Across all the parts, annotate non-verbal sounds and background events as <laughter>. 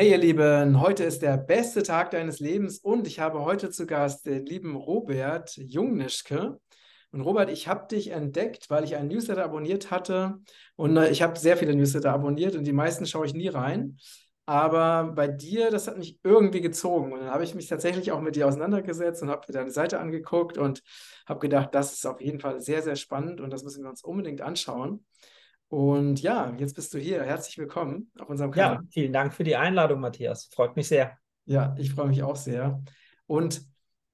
Hey ihr Lieben, heute ist der beste Tag deines Lebens und ich habe heute zu Gast den lieben Robert Jungnischke. Und Robert, ich habe dich entdeckt, weil ich einen Newsletter abonniert hatte und äh, ich habe sehr viele Newsletter abonniert und die meisten schaue ich nie rein. Aber bei dir, das hat mich irgendwie gezogen und dann habe ich mich tatsächlich auch mit dir auseinandergesetzt und habe mir deine Seite angeguckt und habe gedacht, das ist auf jeden Fall sehr, sehr spannend und das müssen wir uns unbedingt anschauen. Und ja, jetzt bist du hier. Herzlich willkommen auf unserem Kanal. Ja, vielen Dank für die Einladung, Matthias. Freut mich sehr. Ja, ich freue mich auch sehr. Und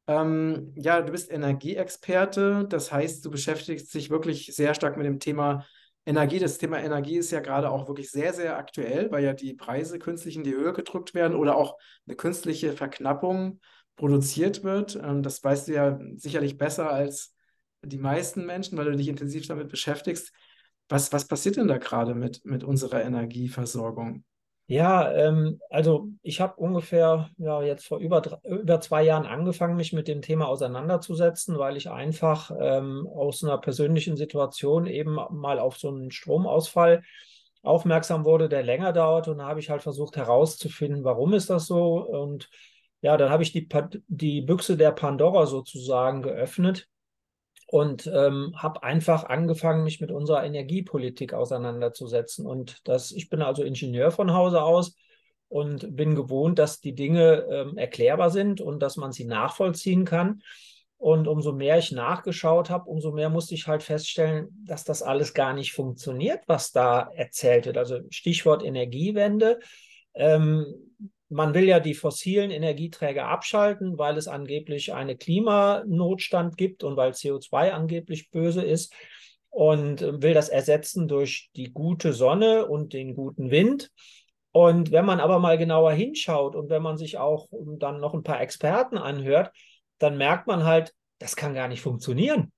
ähm, ja, du bist Energieexperte. Das heißt, du beschäftigst dich wirklich sehr stark mit dem Thema Energie. Das Thema Energie ist ja gerade auch wirklich sehr, sehr aktuell, weil ja die Preise künstlich in die Höhe gedrückt werden oder auch eine künstliche Verknappung produziert wird. Ähm, das weißt du ja sicherlich besser als die meisten Menschen, weil du dich intensiv damit beschäftigst. Was, was passiert denn da gerade mit, mit unserer Energieversorgung? Ja, ähm, also ich habe ungefähr ja, jetzt vor über, über zwei Jahren angefangen, mich mit dem Thema auseinanderzusetzen, weil ich einfach ähm, aus einer persönlichen Situation eben mal auf so einen Stromausfall aufmerksam wurde, der länger dauert. Und da habe ich halt versucht herauszufinden, warum ist das so. Und ja, dann habe ich die, die Büchse der Pandora sozusagen geöffnet und ähm, habe einfach angefangen, mich mit unserer Energiepolitik auseinanderzusetzen. Und das, ich bin also Ingenieur von Hause aus und bin gewohnt, dass die Dinge ähm, erklärbar sind und dass man sie nachvollziehen kann. Und umso mehr ich nachgeschaut habe, umso mehr musste ich halt feststellen, dass das alles gar nicht funktioniert, was da erzählt wird. Also Stichwort Energiewende. Ähm, man will ja die fossilen Energieträger abschalten, weil es angeblich einen Klimanotstand gibt und weil CO2 angeblich böse ist und will das ersetzen durch die gute Sonne und den guten Wind. Und wenn man aber mal genauer hinschaut und wenn man sich auch dann noch ein paar Experten anhört, dann merkt man halt, das kann gar nicht funktionieren.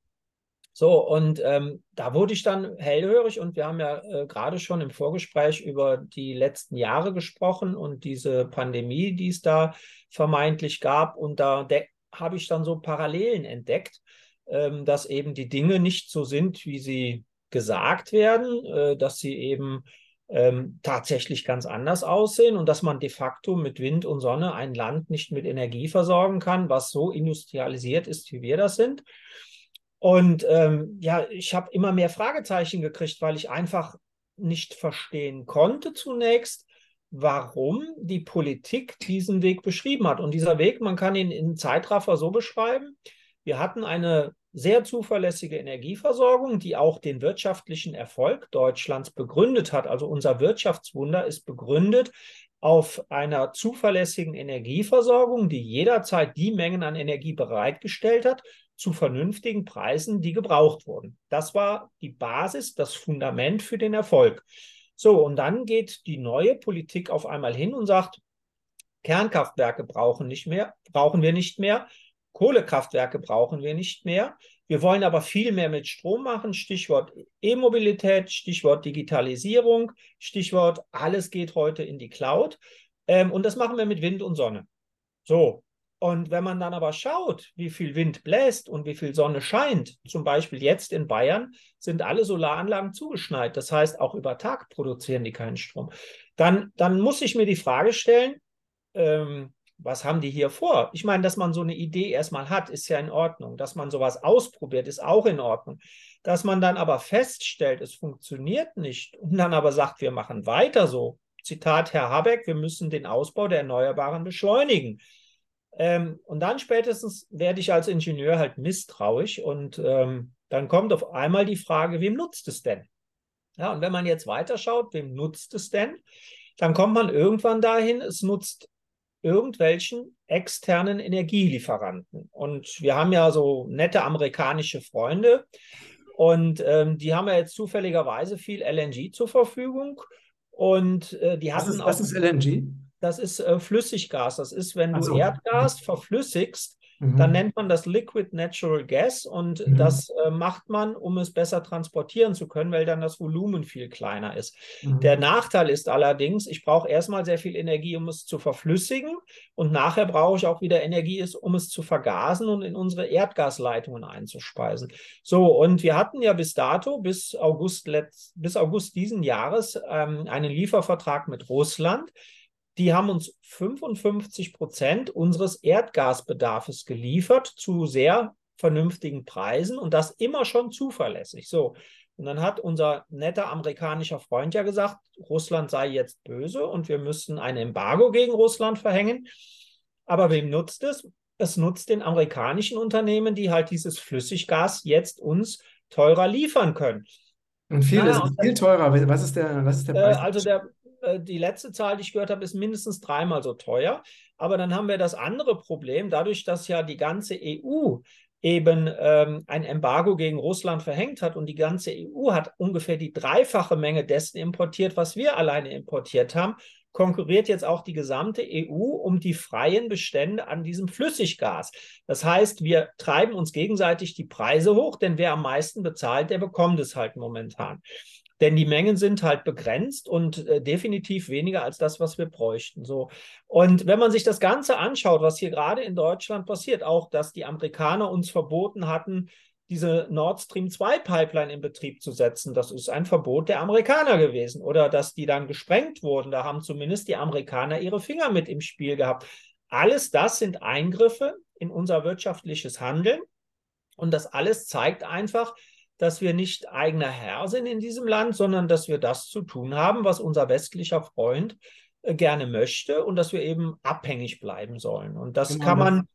So, und ähm, da wurde ich dann hellhörig und wir haben ja äh, gerade schon im Vorgespräch über die letzten Jahre gesprochen und diese Pandemie, die es da vermeintlich gab. Und da habe ich dann so Parallelen entdeckt, ähm, dass eben die Dinge nicht so sind, wie sie gesagt werden, äh, dass sie eben ähm, tatsächlich ganz anders aussehen und dass man de facto mit Wind und Sonne ein Land nicht mit Energie versorgen kann, was so industrialisiert ist, wie wir das sind. Und ähm, ja, ich habe immer mehr Fragezeichen gekriegt, weil ich einfach nicht verstehen konnte zunächst, warum die Politik diesen Weg beschrieben hat. Und dieser Weg, man kann ihn in Zeitraffer so beschreiben, wir hatten eine sehr zuverlässige Energieversorgung, die auch den wirtschaftlichen Erfolg Deutschlands begründet hat. Also unser Wirtschaftswunder ist begründet auf einer zuverlässigen Energieversorgung, die jederzeit die Mengen an Energie bereitgestellt hat, zu vernünftigen Preisen, die gebraucht wurden. Das war die Basis, das Fundament für den Erfolg. So, und dann geht die neue Politik auf einmal hin und sagt, Kernkraftwerke brauchen nicht mehr, brauchen wir nicht mehr, Kohlekraftwerke brauchen wir nicht mehr. Wir wollen aber viel mehr mit Strom machen. Stichwort E-Mobilität, Stichwort Digitalisierung, Stichwort alles geht heute in die Cloud. Ähm, und das machen wir mit Wind und Sonne. So, und wenn man dann aber schaut, wie viel Wind bläst und wie viel Sonne scheint, zum Beispiel jetzt in Bayern, sind alle Solaranlagen zugeschneit. Das heißt, auch über Tag produzieren die keinen Strom. Dann, dann muss ich mir die Frage stellen, ähm, was haben die hier vor? Ich meine, dass man so eine Idee erstmal hat, ist ja in Ordnung. Dass man sowas ausprobiert, ist auch in Ordnung. Dass man dann aber feststellt, es funktioniert nicht und dann aber sagt, wir machen weiter so. Zitat Herr Habeck, wir müssen den Ausbau der Erneuerbaren beschleunigen. Ähm, und dann spätestens werde ich als Ingenieur halt misstrauisch und ähm, dann kommt auf einmal die Frage, wem nutzt es denn? Ja, und wenn man jetzt weiterschaut, wem nutzt es denn? Dann kommt man irgendwann dahin, es nutzt irgendwelchen externen Energielieferanten. Und wir haben ja so nette amerikanische Freunde und ähm, die haben ja jetzt zufälligerweise viel LNG zur Verfügung. Und äh, die hatten was ist, auch. Was ist LNG? Das ist äh, Flüssiggas. Das ist, wenn du so. Erdgas verflüssigst, Mhm. Dann nennt man das Liquid Natural Gas und mhm. das äh, macht man, um es besser transportieren zu können, weil dann das Volumen viel kleiner ist. Mhm. Der Nachteil ist allerdings, ich brauche erstmal sehr viel Energie, um es zu verflüssigen und nachher brauche ich auch wieder Energie, um es zu vergasen und in unsere Erdgasleitungen einzuspeisen. So, und wir hatten ja bis dato, bis August, letzt, bis August diesen Jahres, ähm, einen Liefervertrag mit Russland die haben uns 55 Prozent unseres Erdgasbedarfs geliefert zu sehr vernünftigen Preisen und das immer schon zuverlässig. So. Und dann hat unser netter amerikanischer Freund ja gesagt, Russland sei jetzt böse und wir müssten ein Embargo gegen Russland verhängen. Aber wem nutzt es? Es nutzt den amerikanischen Unternehmen, die halt dieses Flüssiggas jetzt uns teurer liefern können. Und viel, naja, ist viel teurer. Was ist der, was ist der Preis? Äh, also der, äh, die letzte Zahl, die ich gehört habe, ist mindestens dreimal so teuer. Aber dann haben wir das andere Problem, dadurch, dass ja die ganze EU eben ähm, ein Embargo gegen Russland verhängt hat und die ganze EU hat ungefähr die dreifache Menge dessen importiert, was wir alleine importiert haben, konkurriert jetzt auch die gesamte EU um die freien Bestände an diesem Flüssiggas. Das heißt, wir treiben uns gegenseitig die Preise hoch, denn wer am meisten bezahlt, der bekommt es halt momentan. Denn die Mengen sind halt begrenzt und äh, definitiv weniger als das, was wir bräuchten. So. Und wenn man sich das Ganze anschaut, was hier gerade in Deutschland passiert, auch dass die Amerikaner uns verboten hatten, diese Nord Stream 2 Pipeline in Betrieb zu setzen. Das ist ein Verbot der Amerikaner gewesen. Oder dass die dann gesprengt wurden. Da haben zumindest die Amerikaner ihre Finger mit im Spiel gehabt. Alles das sind Eingriffe in unser wirtschaftliches Handeln. Und das alles zeigt einfach, dass wir nicht eigener Herr sind in diesem Land, sondern dass wir das zu tun haben, was unser westlicher Freund äh, gerne möchte und dass wir eben abhängig bleiben sollen. Und das genau, kann man.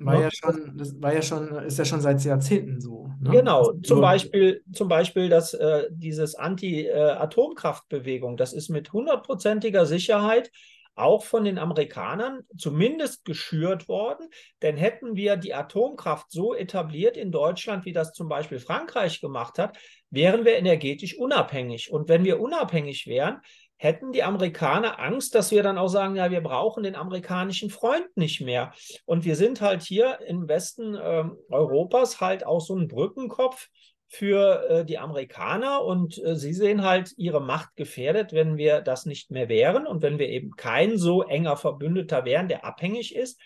War ja schon, das war ja schon, ist ja schon seit Jahrzehnten so. Ne? Genau, zum Beispiel, zum Beispiel dass äh, dieses Anti-Atomkraftbewegung, das ist mit hundertprozentiger Sicherheit auch von den Amerikanern zumindest geschürt worden. Denn hätten wir die Atomkraft so etabliert in Deutschland, wie das zum Beispiel Frankreich gemacht hat, wären wir energetisch unabhängig. Und wenn wir unabhängig wären, hätten die Amerikaner Angst, dass wir dann auch sagen, ja, wir brauchen den amerikanischen Freund nicht mehr. Und wir sind halt hier im Westen äh, Europas halt auch so ein Brückenkopf für äh, die Amerikaner und äh, sie sehen halt ihre Macht gefährdet, wenn wir das nicht mehr wären und wenn wir eben kein so enger Verbündeter wären, der abhängig ist.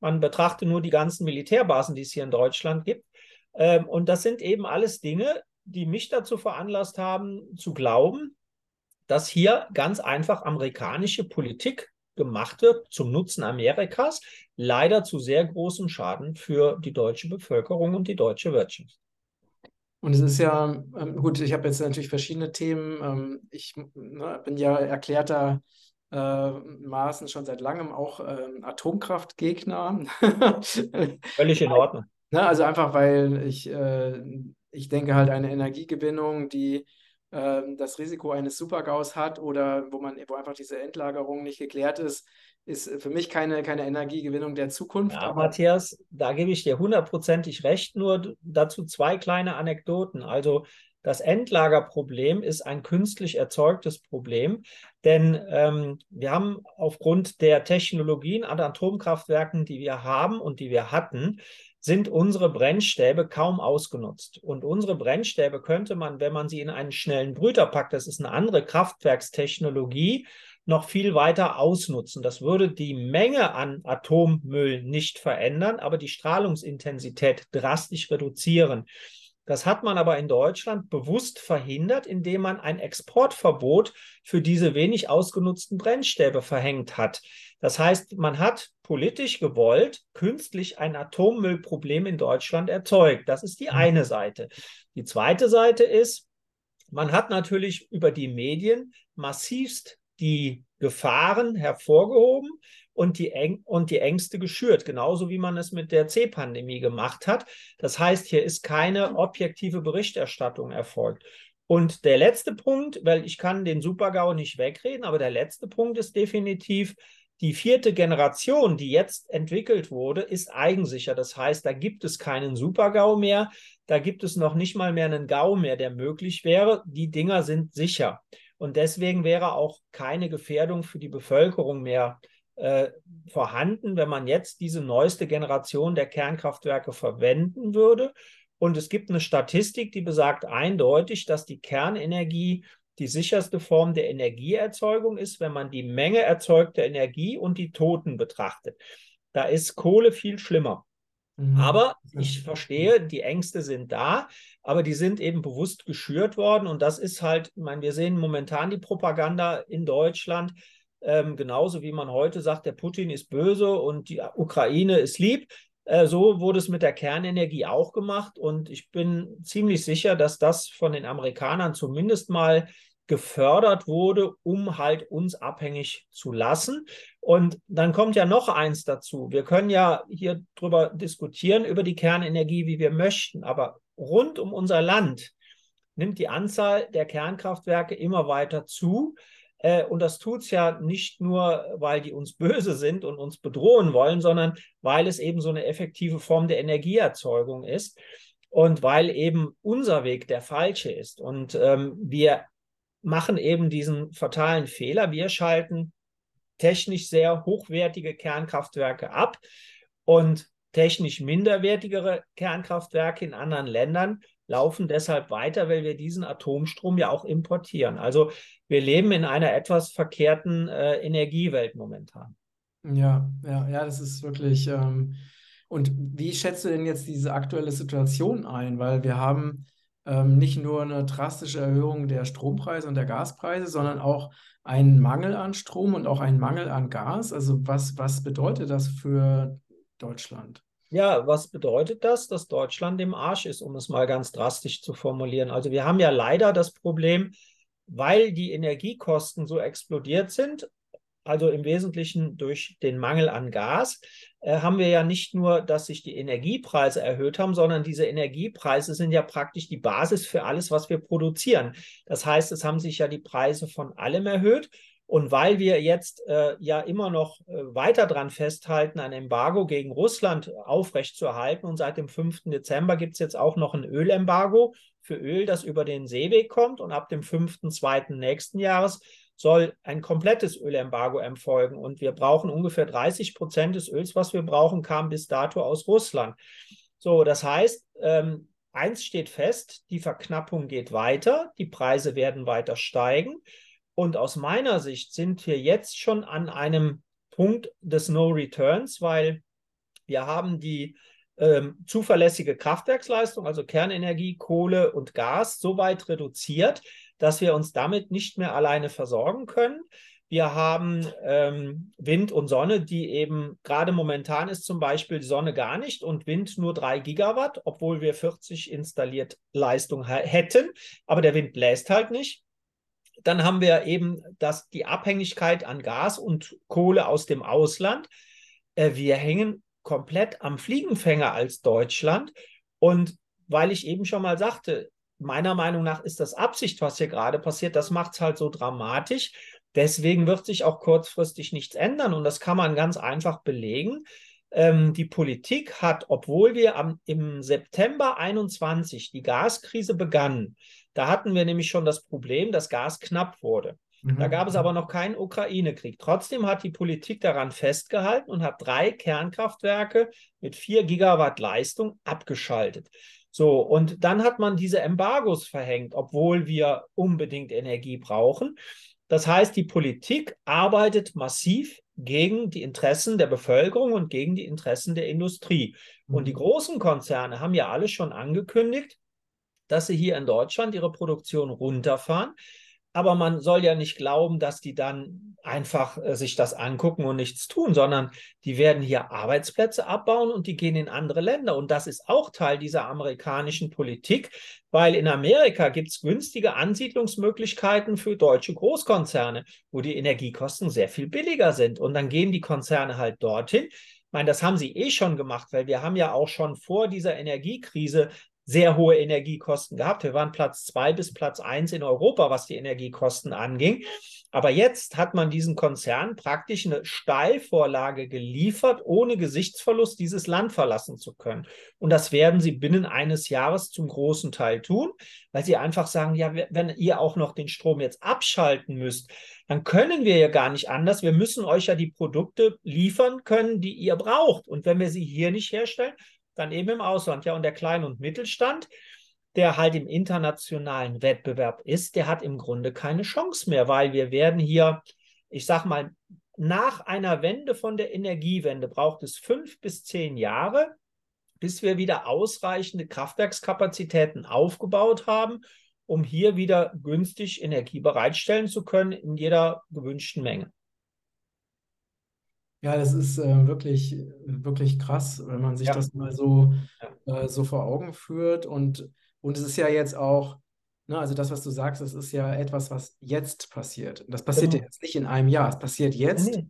Man betrachte nur die ganzen Militärbasen, die es hier in Deutschland gibt. Ähm, und das sind eben alles Dinge, die mich dazu veranlasst haben, zu glauben, dass hier ganz einfach amerikanische Politik gemacht wird zum Nutzen Amerikas, leider zu sehr großem Schaden für die deutsche Bevölkerung und die deutsche Wirtschaft. Und es ist ja, ähm, gut, ich habe jetzt natürlich verschiedene Themen. Ähm, ich ne, bin ja erklärter äh, Maßen schon seit langem auch ähm, Atomkraftgegner. <laughs> Völlig in Ordnung. Ne, also einfach, weil ich, äh, ich denke halt eine Energiegewinnung, die äh, das Risiko eines Supergaus hat oder wo man, wo einfach diese Endlagerung nicht geklärt ist, ist für mich keine, keine Energiegewinnung der Zukunft. Ja, Matthias, da gebe ich dir hundertprozentig recht, nur dazu zwei kleine Anekdoten. Also das Endlagerproblem ist ein künstlich erzeugtes Problem, denn ähm, wir haben aufgrund der Technologien an Atomkraftwerken, die wir haben und die wir hatten, sind unsere Brennstäbe kaum ausgenutzt. Und unsere Brennstäbe könnte man, wenn man sie in einen schnellen Brüter packt, das ist eine andere Kraftwerkstechnologie, noch viel weiter ausnutzen. Das würde die Menge an Atommüll nicht verändern, aber die Strahlungsintensität drastisch reduzieren. Das hat man aber in Deutschland bewusst verhindert, indem man ein Exportverbot für diese wenig ausgenutzten Brennstäbe verhängt hat. Das heißt, man hat politisch gewollt künstlich ein Atommüllproblem in Deutschland erzeugt. Das ist die mhm. eine Seite. Die zweite Seite ist, man hat natürlich über die Medien massivst die Gefahren hervorgehoben und die, Äng und die Ängste geschürt, genauso wie man es mit der C-Pandemie gemacht hat. Das heißt, hier ist keine objektive Berichterstattung erfolgt. Und der letzte Punkt, weil ich kann den Super-GAU nicht wegreden, aber der letzte Punkt ist definitiv, die vierte Generation, die jetzt entwickelt wurde, ist eigensicher. Das heißt, da gibt es keinen Super-GAU mehr, da gibt es noch nicht mal mehr einen GAU mehr, der möglich wäre. Die Dinger sind sicher. Und deswegen wäre auch keine Gefährdung für die Bevölkerung mehr äh, vorhanden, wenn man jetzt diese neueste Generation der Kernkraftwerke verwenden würde. Und es gibt eine Statistik, die besagt eindeutig, dass die Kernenergie die sicherste Form der Energieerzeugung ist, wenn man die Menge erzeugter Energie und die Toten betrachtet. Da ist Kohle viel schlimmer. Mhm. Aber ich verstehe, die Ängste sind da, aber die sind eben bewusst geschürt worden. Und das ist halt, ich meine, wir sehen momentan die Propaganda in Deutschland, Ähm, genauso wie man heute sagt, der Putin ist böse und die Ukraine ist lieb. Äh, so wurde es mit der Kernenergie auch gemacht. Und ich bin ziemlich sicher, dass das von den Amerikanern zumindest mal gefördert wurde, um halt uns abhängig zu lassen. Und dann kommt ja noch eins dazu. Wir können ja hier drüber diskutieren, über die Kernenergie, wie wir möchten. Aber rund um unser Land nimmt die Anzahl der Kernkraftwerke immer weiter zu. Äh, und das tut es ja nicht nur, weil die uns böse sind und uns bedrohen wollen, sondern weil es eben so eine effektive Form der Energieerzeugung ist und weil eben unser Weg der falsche ist. Und ähm, wir machen eben diesen fatalen Fehler. Wir schalten technisch sehr hochwertige Kernkraftwerke ab und technisch minderwertigere Kernkraftwerke in anderen Ländern laufen deshalb weiter, weil wir diesen Atomstrom ja auch importieren. Also wir leben in einer etwas verkehrten äh, Energiewelt momentan. Ja, ja, ja, das ist wirklich. Ähm, und wie schätzt du denn jetzt diese aktuelle Situation ein? Weil wir haben ähm, nicht nur eine drastische Erhöhung der Strompreise und der Gaspreise, sondern auch einen Mangel an Strom und auch einen Mangel an Gas. Also was, was bedeutet das für Deutschland? Ja, was bedeutet das? Dass Deutschland im Arsch ist, um es mal ganz drastisch zu formulieren. Also wir haben ja leider das Problem, weil die Energiekosten so explodiert sind, also im Wesentlichen durch den Mangel an Gas, haben wir ja nicht nur, dass sich die Energiepreise erhöht haben, sondern diese Energiepreise sind ja praktisch die Basis für alles, was wir produzieren. Das heißt, es haben sich ja die Preise von allem erhöht und weil wir jetzt äh, ja immer noch äh, weiter dran festhalten, ein Embargo gegen Russland aufrechtzuerhalten und seit dem 5. Dezember gibt es jetzt auch noch ein Ölembargo für Öl, das über den Seeweg kommt und ab dem 5.2. nächsten Jahres soll ein komplettes Ölembargo erfolgen und wir brauchen ungefähr 30 Prozent des Öls, was wir brauchen, kam bis dato aus Russland. So, das heißt, ähm, eins steht fest, die Verknappung geht weiter, die Preise werden weiter steigen. Und aus meiner Sicht sind wir jetzt schon an einem Punkt des No Returns, weil wir haben die ähm, zuverlässige Kraftwerksleistung, also Kernenergie, Kohle und Gas, so weit reduziert, dass wir uns damit nicht mehr alleine versorgen können. Wir haben ähm, Wind und Sonne, die eben gerade momentan ist zum Beispiel die Sonne gar nicht und Wind nur drei Gigawatt, obwohl wir 40 installiert Leistung hätten. Aber der Wind bläst halt nicht. Dann haben wir eben das, die Abhängigkeit an Gas und Kohle aus dem Ausland. Äh, wir hängen komplett am Fliegenfänger als Deutschland. Und weil ich eben schon mal sagte, meiner Meinung nach ist das Absicht, was hier gerade passiert. Das macht es halt so dramatisch. Deswegen wird sich auch kurzfristig nichts ändern. Und das kann man ganz einfach belegen. Ähm, die Politik hat, obwohl wir am, im September 21 die Gaskrise begannen, da hatten wir nämlich schon das Problem, dass Gas knapp wurde. Mhm. Da gab es aber noch keinen Ukraine-Krieg. Trotzdem hat die Politik daran festgehalten und hat drei Kernkraftwerke mit vier Gigawatt Leistung abgeschaltet. So, und dann hat man diese Embargos verhängt, obwohl wir unbedingt Energie brauchen. Das heißt, die Politik arbeitet massiv gegen die Interessen der Bevölkerung und gegen die Interessen der Industrie. Und die mhm. großen Konzerne haben ja alle schon angekündigt, dass sie hier in Deutschland ihre Produktion runterfahren. Aber man soll ja nicht glauben, dass die dann einfach äh, sich das angucken und nichts tun, sondern die werden hier Arbeitsplätze abbauen und die gehen in andere Länder. Und das ist auch Teil dieser amerikanischen Politik, weil in Amerika gibt es günstige Ansiedlungsmöglichkeiten für deutsche Großkonzerne, wo die Energiekosten sehr viel billiger sind. Und dann gehen die Konzerne halt dorthin. Ich meine, das haben sie eh schon gemacht, weil wir haben ja auch schon vor dieser Energiekrise sehr hohe Energiekosten gehabt. Wir waren Platz zwei bis Platz eins in Europa, was die Energiekosten anging. Aber jetzt hat man diesen Konzern praktisch eine Steilvorlage geliefert, ohne Gesichtsverlust dieses Land verlassen zu können. Und das werden sie binnen eines Jahres zum großen Teil tun, weil sie einfach sagen, ja, wenn ihr auch noch den Strom jetzt abschalten müsst, dann können wir ja gar nicht anders. Wir müssen euch ja die Produkte liefern können, die ihr braucht. Und wenn wir sie hier nicht herstellen, dann eben im Ausland. Ja, und der Klein- und Mittelstand, der halt im internationalen Wettbewerb ist, der hat im Grunde keine Chance mehr, weil wir werden hier, ich sag mal, nach einer Wende von der Energiewende braucht es fünf bis zehn Jahre, bis wir wieder ausreichende Kraftwerkskapazitäten aufgebaut haben, um hier wieder günstig Energie bereitstellen zu können in jeder gewünschten Menge. Ja, das ist äh, wirklich, wirklich krass, wenn man sich Ja, das mal so, ja, äh, so vor Augen führt. Und, und es ist ja jetzt auch, ne, also das, was du sagst, das ist ja etwas, was jetzt passiert. Das passiert ja genau. jetzt nicht in einem Jahr, es passiert jetzt. nee.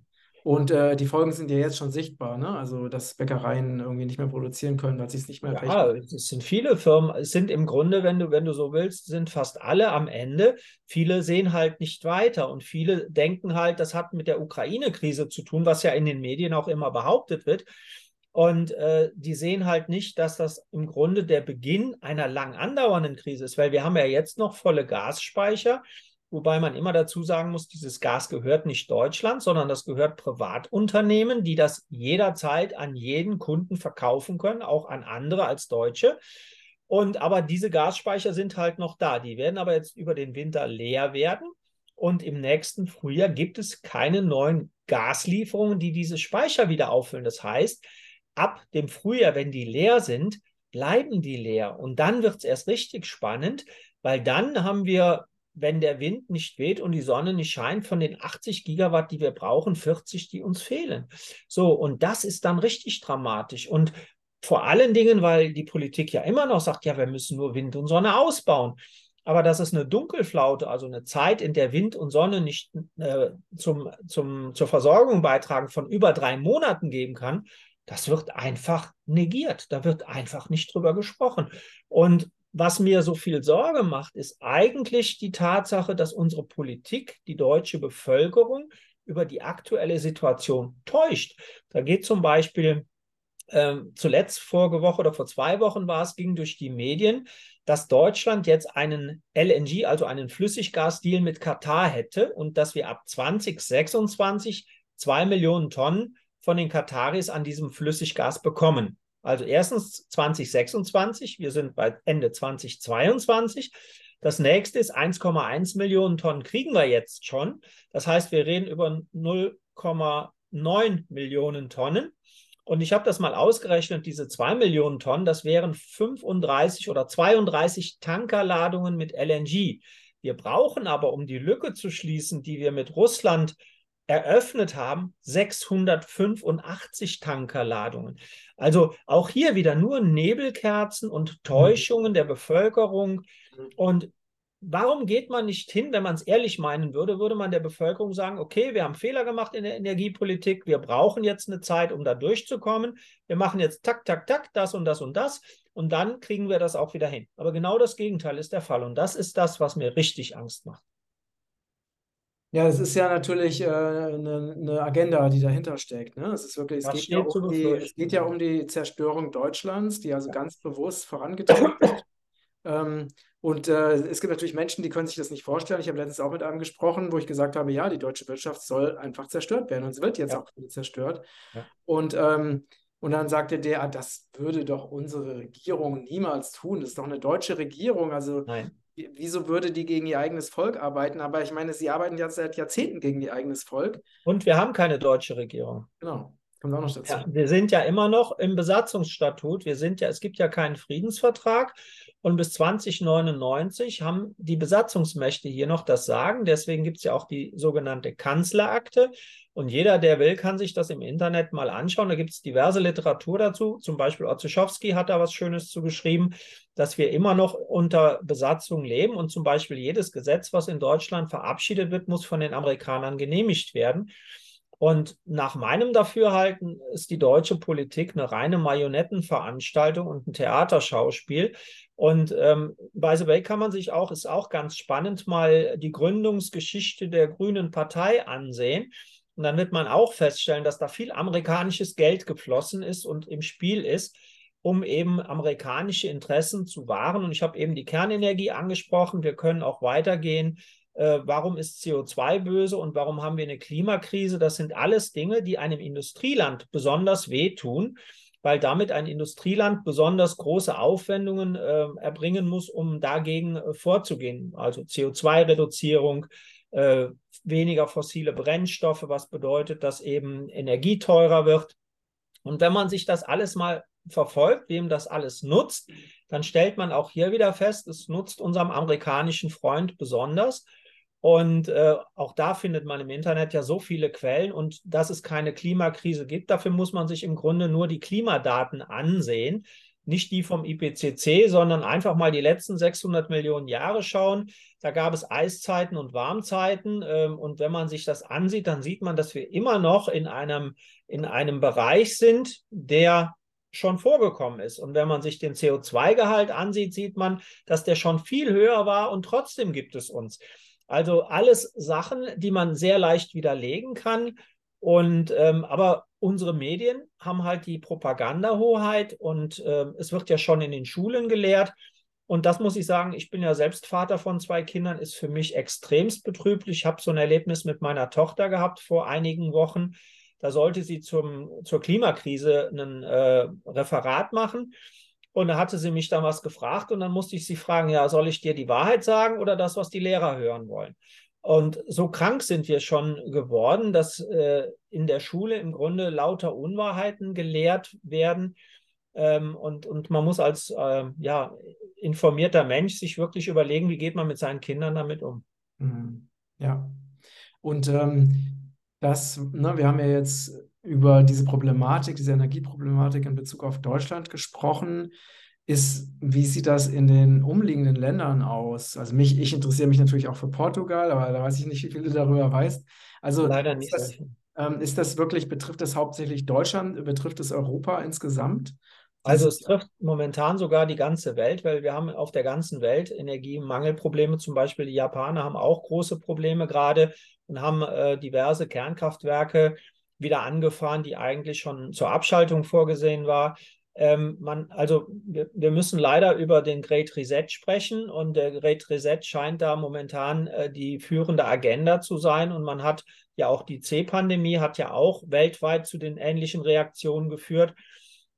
Und äh, die Folgen sind ja jetzt schon sichtbar, ne? Also, dass Bäckereien irgendwie nicht mehr produzieren können, weil es sich nicht mehr Ja, rechnet. es sind viele Firmen, es sind im Grunde, wenn du, wenn du so willst, sind fast alle am Ende. Viele sehen halt nicht weiter und viele denken halt, das hat mit der Ukraine-Krise zu tun, was ja in den Medien auch immer behauptet wird. Und äh, die sehen halt nicht, dass das im Grunde der Beginn einer lang andauernden Krise ist, weil wir haben ja jetzt noch volle Gasspeicher, wobei man immer dazu sagen muss, dieses Gas gehört nicht Deutschland, sondern das gehört Privatunternehmen, die das jederzeit an jeden Kunden verkaufen können, auch an andere als Deutsche. Und aber diese Gasspeicher sind halt noch da. Die werden aber jetzt über den Winter leer werden. Und im nächsten Frühjahr gibt es keine neuen Gaslieferungen, die diese Speicher wieder auffüllen. Das heißt, ab dem Frühjahr, wenn die leer sind, bleiben die leer. Und dann wird es erst richtig spannend, weil dann haben wir, wenn der Wind nicht weht und die Sonne nicht scheint, von den 80 Gigawatt, die wir brauchen, 40, die uns fehlen. So, und das ist dann richtig dramatisch. Und vor allen Dingen, weil die Politik ja immer noch sagt, ja, wir müssen nur Wind und Sonne ausbauen. Aber dass es eine Dunkelflaute, also eine Zeit, in der Wind und Sonne nicht äh, zum, zum, zur Versorgung beitragen, von über drei Monaten geben kann, das wird einfach negiert. Da wird einfach nicht drüber gesprochen. Und was mir so viel Sorge macht, ist eigentlich die Tatsache, dass unsere Politik die deutsche Bevölkerung über die aktuelle Situation täuscht. Da geht zum Beispiel ähm, zuletzt vorige Woche oder vor zwei Wochen war es, ging durch die Medien, dass Deutschland jetzt einen LNG, also einen Flüssiggasdeal mit Katar hätte und dass wir ab 2026 zwei Millionen Tonnen von den Kataris an diesem Flüssiggas bekommen. Also erstens 2026, wir sind bei Ende 2022. Das nächste ist 1,1 Millionen Tonnen kriegen wir jetzt schon. Das heißt, wir reden über 0,9 Millionen Tonnen. Und ich habe das mal ausgerechnet, diese 2 Millionen Tonnen, das wären 35 oder 32 Tankerladungen mit LNG. Wir brauchen aber, um die Lücke zu schließen, die wir mit Russland eröffnet haben, 685 Tankerladungen. Also auch hier wieder nur Nebelkerzen und Täuschungen der Bevölkerung. Und warum geht man nicht hin, wenn man es ehrlich meinen würde, würde man der Bevölkerung sagen, okay, wir haben Fehler gemacht in der Energiepolitik, wir brauchen jetzt eine Zeit, um da durchzukommen. Wir machen jetzt tak, tak, tak, das und das und das und dann kriegen wir das auch wieder hin. Aber genau das Gegenteil ist der Fall und das ist das, was mir richtig Angst macht. Ja, es ist ja natürlich äh, eine, eine Agenda, die dahinter steckt. Ne? Es ist wirklich, es geht ja um die, es geht ja um die Zerstörung Deutschlands, die also Ja. ganz bewusst vorangetrieben wird. Ähm, und äh, es gibt natürlich Menschen, die können sich das nicht vorstellen. Ich habe letztens auch mit einem gesprochen, wo ich gesagt habe, ja, die deutsche Wirtschaft soll einfach zerstört werden und sie wird jetzt Ja. auch zerstört. Und, ähm, und dann sagte der, ah, das würde doch unsere Regierung niemals tun. Das ist doch eine deutsche Regierung. Also Nein. Wie- wieso würde die gegen ihr eigenes Volk arbeiten? Aber ich meine, sie arbeiten ja seit Jahrzehnten gegen ihr eigenes Volk. Und wir haben keine deutsche Regierung. Genau, kommt auch noch dazu. Ja, wir sind ja immer noch im Besatzungsstatut. Wir sind ja, es gibt ja keinen Friedensvertrag. Und bis 2099 haben die Besatzungsmächte hier noch das Sagen. Deswegen gibt es ja auch die sogenannte Kanzlerakte. Und jeder, der will, kann sich das im Internet mal anschauen. Da gibt es diverse Literatur dazu. Zum Beispiel Otzeschowski hat da was Schönes zu geschrieben, dass wir immer noch unter Besatzung leben. Und zum Beispiel jedes Gesetz, was in Deutschland verabschiedet wird, muss von den Amerikanern genehmigt werden. Und nach meinem Dafürhalten ist die deutsche Politik eine reine Marionettenveranstaltung und ein Theaterschauspiel. Und ähm, by the way kann man sich auch, ist auch ganz spannend, mal die Gründungsgeschichte der Grünen Partei ansehen. Und dann wird man auch feststellen, dass da viel amerikanisches Geld geflossen ist und im Spiel ist, um eben amerikanische Interessen zu wahren. Und ich habe eben die Kernenergie angesprochen. Wir können auch weitergehen äh, warum ist CO2 böse und warum haben wir eine Klimakrise. Das sind alles Dinge, die einem Industrieland besonders wehtun, weil damit ein Industrieland besonders große Aufwendungen äh, erbringen muss, um dagegen äh, vorzugehen. Also CO2-Reduzierung, äh, weniger fossile Brennstoffe, was bedeutet, dass eben Energie teurer wird. Und wenn man sich das alles mal verfolgt, wem das alles nutzt, dann stellt man auch hier wieder fest, es nutzt unserem amerikanischen Freund besonders. Und äh, auch da findet man im Internet ja so viele Quellen und dass es keine Klimakrise gibt, dafür muss man sich im Grunde nur die Klimadaten ansehen. Nicht die vom IPCC, sondern einfach mal die letzten 600 Millionen Jahre schauen. Da gab es Eiszeiten und Warmzeiten. Ähm, und wenn man sich das ansieht, dann sieht man, dass wir immer noch in einem, in einem Bereich sind, der schon vorgekommen ist. Und wenn man sich den CO2-Gehalt ansieht, sieht man, dass der schon viel höher war und trotzdem gibt es uns. Also alles Sachen, die man sehr leicht widerlegen kann. Und ähm, aber unsere Medien haben halt die Propagandahoheit und äh, es wird ja schon in den Schulen gelehrt. Und das muss ich sagen, ich bin ja selbst Vater von zwei Kindern, ist für mich extremst betrüblich. Ich habe so ein Erlebnis mit meiner Tochter gehabt vor einigen Wochen. Da sollte sie zum, zur Klimakrise ein äh, Referat machen. Und da hatte sie mich dann was gefragt und dann musste ich sie fragen, ja, soll ich dir die Wahrheit sagen oder das, was die Lehrer hören wollen? Und so krank sind wir schon geworden, dass äh, in der Schule im Grunde lauter Unwahrheiten gelehrt werden. Ähm, und, und man muss als äh, ja, informierter Mensch sich wirklich überlegen, wie geht man mit seinen Kindern damit um. Mhm. Ja. Und ähm, das, ne, wir haben ja jetzt über diese Problematik, diese Energieproblematik in Bezug auf Deutschland gesprochen. Ist, wie sieht das in den umliegenden Ländern aus? Also mich, ich interessiere mich natürlich auch für Portugal, aber da weiß ich nicht, wie viel du darüber weißt. Also Leider nicht. Ist das, ähm, ist das wirklich, betrifft das hauptsächlich Deutschland, betrifft es Europa insgesamt? Also es trifft momentan sogar die ganze Welt, weil wir haben auf der ganzen Welt Energiemangelprobleme. Zum Beispiel die Japaner haben auch große Probleme gerade und haben äh, diverse Kernkraftwerke wieder angefahren, die eigentlich schon zur Abschaltung vorgesehen war. Ähm, man, also wir, wir, müssen leider über den Great Reset sprechen und der Great Reset scheint da momentan äh, die führende Agenda zu sein und man hat ja auch die C-Pandemie hat ja auch weltweit zu den ähnlichen Reaktionen geführt.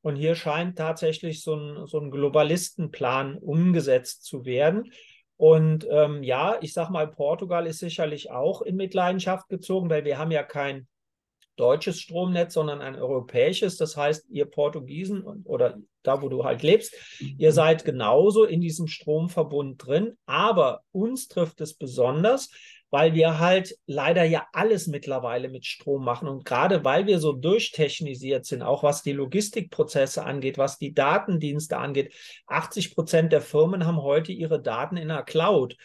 Und hier scheint tatsächlich so ein, so ein Globalistenplan umgesetzt zu werden. Und ähm, ja, ich sage mal, Portugal ist sicherlich auch in Mitleidenschaft gezogen, weil wir haben ja kein deutsches Stromnetz, sondern ein europäisches. Das heißt, ihr Portugiesen oder da, wo du halt lebst, ihr seid genauso in diesem Stromverbund drin. Aber uns trifft es besonders, weil wir halt leider ja alles mittlerweile mit Strom machen. Und gerade weil wir so durchtechnisiert sind, auch was die Logistikprozesse angeht, was die Datendienste angeht, 80 Prozent der Firmen haben heute ihre Daten in der Cloud.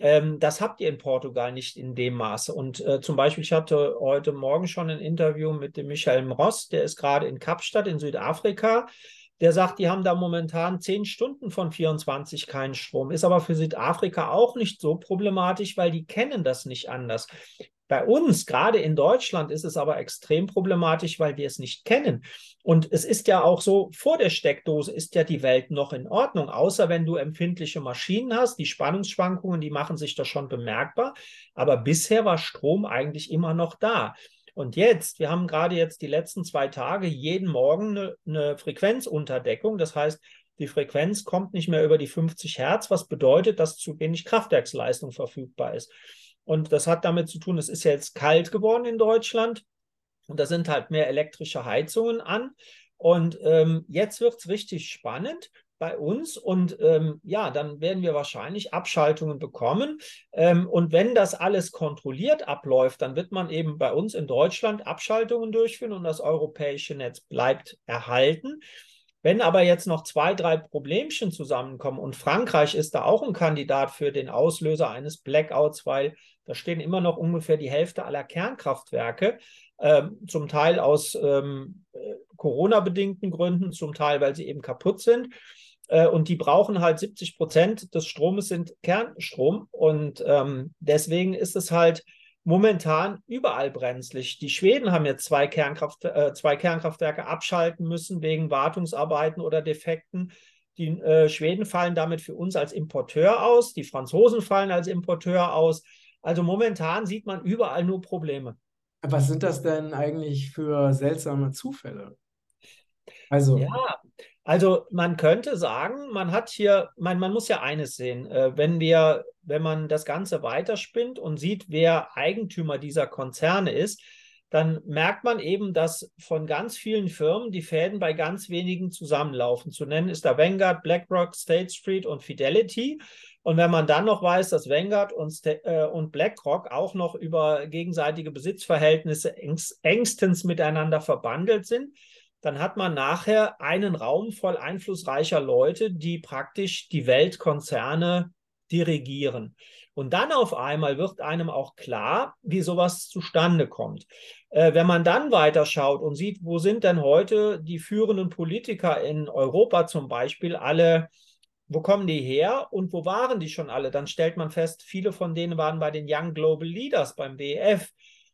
Ähm, das habt ihr in Portugal nicht in dem Maße. Und äh, zum Beispiel, ich hatte heute Morgen schon ein Interview mit dem Michael Ross, der ist gerade in Kapstadt in Südafrika. Der sagt, die haben da momentan zehn Stunden von 24 keinen Strom. Ist aber für Südafrika auch nicht so problematisch, weil die kennen das nicht anders. Bei uns, gerade in Deutschland, ist es aber extrem problematisch, weil wir es nicht kennen. Und es ist ja auch so, vor der Steckdose ist ja die Welt noch in Ordnung, außer wenn du empfindliche Maschinen hast. Die Spannungsschwankungen, die machen sich da schon bemerkbar. Aber bisher war Strom eigentlich immer noch da. Und jetzt, wir haben gerade jetzt die letzten zwei Tage jeden Morgen eine, eine Frequenzunterdeckung. Das heißt, die Frequenz kommt nicht mehr über die 50 Hertz, was bedeutet, dass zu wenig Kraftwerksleistung verfügbar ist. Und das hat damit zu tun, es ist jetzt kalt geworden in Deutschland und da sind halt mehr elektrische Heizungen an. Und ähm, jetzt wird es richtig spannend bei uns und ähm, ja, dann werden wir wahrscheinlich Abschaltungen bekommen. Ähm, und wenn das alles kontrolliert abläuft, dann wird man eben bei uns in Deutschland Abschaltungen durchführen und das europäische Netz bleibt erhalten. Wenn aber jetzt noch zwei, drei Problemchen zusammenkommen und Frankreich ist da auch ein Kandidat für den Auslöser eines Blackouts, weil da stehen immer noch ungefähr die Hälfte aller Kernkraftwerke, äh, zum Teil aus ähm, Corona-bedingten Gründen, zum Teil, weil sie eben kaputt sind. Äh, und die brauchen halt 70 Prozent des Stromes sind Kernstrom. Und ähm, deswegen ist es halt momentan überall brenzlig. Die Schweden haben jetzt zwei, Kernkraft, äh, zwei Kernkraftwerke abschalten müssen wegen Wartungsarbeiten oder Defekten. Die äh, Schweden fallen damit für uns als Importeur aus, die Franzosen fallen als Importeur aus. Also momentan sieht man überall nur Probleme. Was sind das denn eigentlich für seltsame Zufälle? Also. Ja, also man könnte sagen, man hat hier, man, man muss ja eines sehen, äh, wenn wir, wenn man das Ganze weiterspinnt und sieht, wer Eigentümer dieser Konzerne ist, dann merkt man eben, dass von ganz vielen Firmen die Fäden bei ganz wenigen zusammenlaufen. Zu nennen ist da Vanguard, BlackRock, State Street und Fidelity. Und wenn man dann noch weiß, dass Vanguard und, äh, und BlackRock auch noch über gegenseitige Besitzverhältnisse engst, engstens miteinander verbandelt sind, dann hat man nachher einen Raum voll einflussreicher Leute, die praktisch die Weltkonzerne dirigieren. Und dann auf einmal wird einem auch klar, wie sowas zustande kommt. Äh, wenn man dann weiterschaut und sieht, wo sind denn heute die führenden Politiker in Europa zum Beispiel alle, wo kommen die her und wo waren die schon alle, dann stellt man fest, viele von denen waren bei den Young Global Leaders beim BF.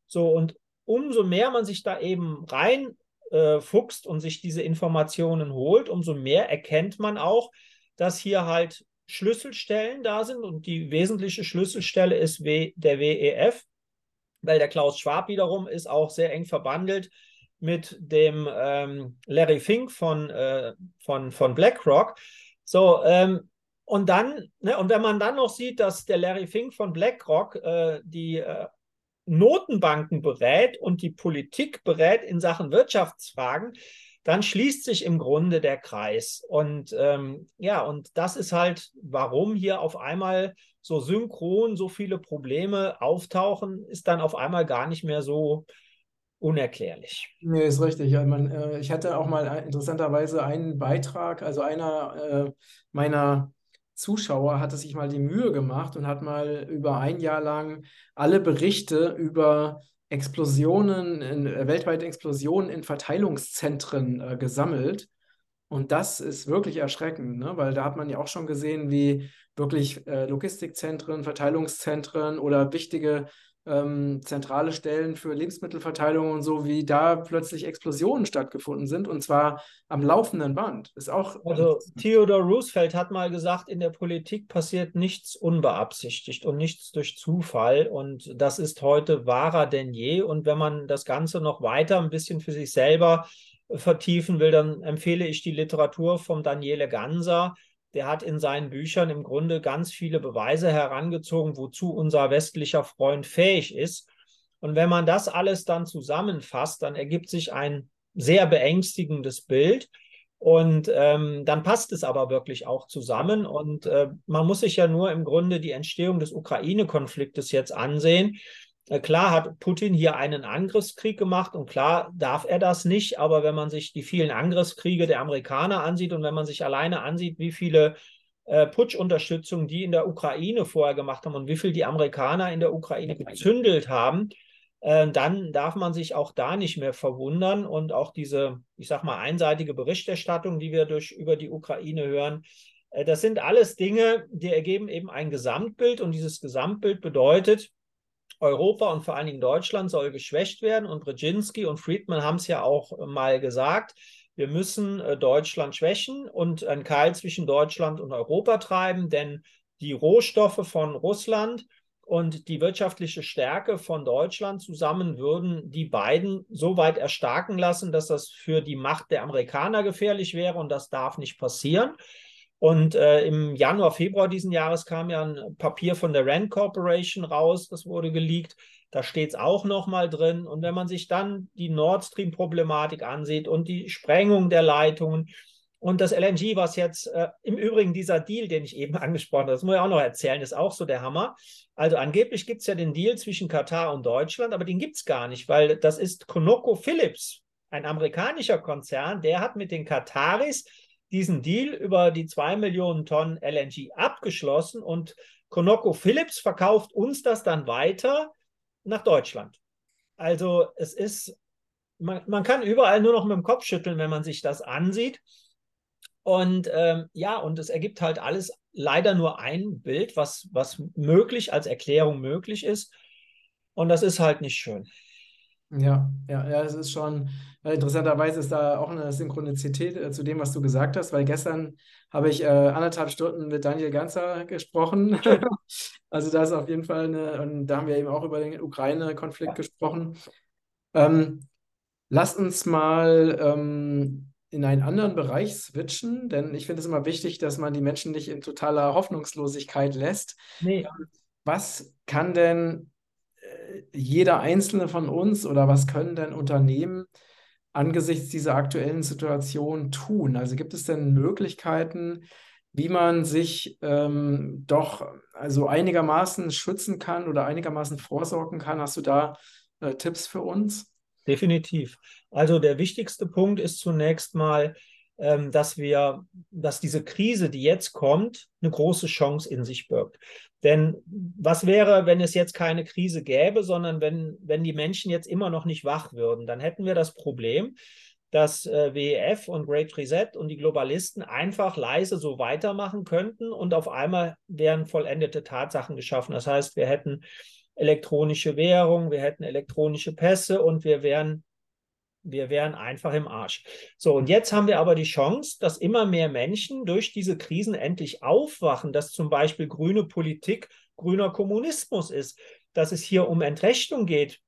So und umso mehr man sich da eben rein äh, fuchst und sich diese Informationen holt, umso mehr erkennt man auch, dass hier halt Schlüsselstellen da sind und die wesentliche Schlüsselstelle ist w der WEF, weil der Klaus Schwab wiederum ist auch sehr eng verbandelt mit dem ähm, Larry Fink von, äh, von, von BlackRock. So, ähm, und dann, ne, und wenn man dann noch sieht, dass der Larry Fink von BlackRock äh, die äh, Notenbanken berät und die Politik berät in Sachen Wirtschaftsfragen, dann schließt sich im Grunde der Kreis. Und ähm, ja, und das ist halt, warum hier auf einmal so synchron so viele Probleme auftauchen, ist dann auf einmal gar nicht mehr so unerklärlich. Nee, ist richtig. Man, äh, ich hatte auch mal interessanterweise einen Beitrag, also einer äh, meiner Zuschauer hatte sich mal die Mühe gemacht und hat mal über ein Jahr lang alle Berichte über Explosionen, in, äh, weltweite Explosionen in Verteilungszentren äh, gesammelt. Und das ist wirklich erschreckend, ne? weil da hat man ja auch schon gesehen, wie wirklich äh, Logistikzentren, Verteilungszentren oder wichtige ähm, zentrale Stellen für Lebensmittelverteilung und so, wie da plötzlich Explosionen stattgefunden sind und zwar am laufenden Band. Ist auch. Also Theodore Roosevelt hat mal gesagt, in der Politik passiert nichts unbeabsichtigt und nichts durch Zufall und das ist heute wahrer denn je. Und wenn man das Ganze noch weiter ein bisschen für sich selber vertiefen will, dann empfehle ich die Literatur von Daniele Ganser der hat in seinen Büchern im Grunde ganz viele Beweise herangezogen, wozu unser westlicher Freund fähig ist. Und wenn man das alles dann zusammenfasst, dann ergibt sich ein sehr beängstigendes Bild. Und ähm, dann passt es aber wirklich auch zusammen. Und äh, man muss sich ja nur im Grunde die Entstehung des Ukraine-Konfliktes jetzt ansehen. Äh, klar hat Putin hier einen Angriffskrieg gemacht und klar darf er das nicht, aber wenn man sich die vielen Angriffskriege der Amerikaner ansieht und wenn man sich alleine ansieht, wie viele äh, Putschunterstützung die in der Ukraine vorher gemacht haben und wie viel die Amerikaner in der Ukraine gezündelt haben, äh, dann darf man sich auch da nicht mehr verwundern und auch diese, ich sag mal, einseitige Berichterstattung, die wir durch über die Ukraine hören, äh, das sind alles Dinge, die ergeben eben ein Gesamtbild und dieses Gesamtbild bedeutet, Europa und vor allen Dingen Deutschland soll geschwächt werden. Und Brzezinski und Friedman haben es ja auch mal gesagt. Wir müssen äh, Deutschland schwächen und einen Keil zwischen Deutschland und Europa treiben, denn die Rohstoffe von Russland und die wirtschaftliche Stärke von Deutschland zusammen würden die beiden so weit erstarken lassen, dass das für die Macht der Amerikaner gefährlich wäre und das darf nicht passieren. Und äh, im Januar, Februar diesen Jahres kam ja ein Papier von der Rand Corporation raus, das wurde geleakt. Da steht es auch nochmal drin. Und wenn man sich dann die Nord Stream-Problematik ansieht und die Sprengung der Leitungen und das LNG, was jetzt äh, im Übrigen dieser Deal, den ich eben <laughs> angesprochen habe, das muss ich auch noch erzählen, ist auch so der Hammer. Also angeblich gibt es ja den Deal zwischen Katar und Deutschland, aber den gibt es gar nicht, weil das ist ConocoPhillips, ein amerikanischer Konzern, der hat mit den Kataris diesen Deal über die zwei Millionen Tonnen LNG abgeschlossen und ConocoPhillips verkauft uns das dann weiter nach Deutschland. Also es ist, man, man kann überall nur noch mit dem Kopf schütteln, wenn man sich das ansieht. Und ähm, ja, und es ergibt halt alles leider nur ein Bild, was, was möglich als Erklärung möglich ist. Und das ist halt nicht schön. Ja, ja, ja, es ist schon, äh, interessanterweise ist da auch eine Synchronizität äh, zu dem, was du gesagt hast, weil gestern habe ich äh, anderthalb Stunden mit Daniel Ganzer gesprochen. <laughs> <laughs> also da ist auf jeden Fall eine, und da haben wir eben auch über den Ukraine-Konflikt gesprochen. Ähm, lasst uns mal ähm, in einen anderen Bereich switchen, denn ich finde es immer wichtig, dass man die Menschen nicht in totaler Hoffnungslosigkeit lässt. Nee. Was kann denn jeder einzelne von uns oder was können denn Unternehmen angesichts dieser aktuellen Situation tun? Also gibt es denn Möglichkeiten, wie man sich ähm, doch also einigermaßen schützen kann oder einigermaßen vorsorgen kann? Hast du da äh, Tipps für uns? Definitiv. Also der wichtigste Punkt ist zunächst mal, dass wir, dass diese Krise, die jetzt kommt, eine große Chance in sich birgt. Denn was wäre, wenn es jetzt keine Krise gäbe, sondern wenn, wenn die Menschen jetzt immer noch nicht wach würden? Dann hätten wir das Problem, dass äh, WEF und Great Reset und die Globalisten einfach leise so weitermachen könnten und auf einmal wären vollendete Tatsachen geschaffen. Das heißt, wir hätten elektronische Währung, wir hätten elektronische Pässe und wir wären wir wären einfach im Arsch. So, und jetzt haben wir aber die Chance, dass immer mehr Menschen durch diese Krisen endlich aufwachen, dass zum Beispiel grüne Politik grüner Kommunismus ist, dass es hier um Entrechtung geht,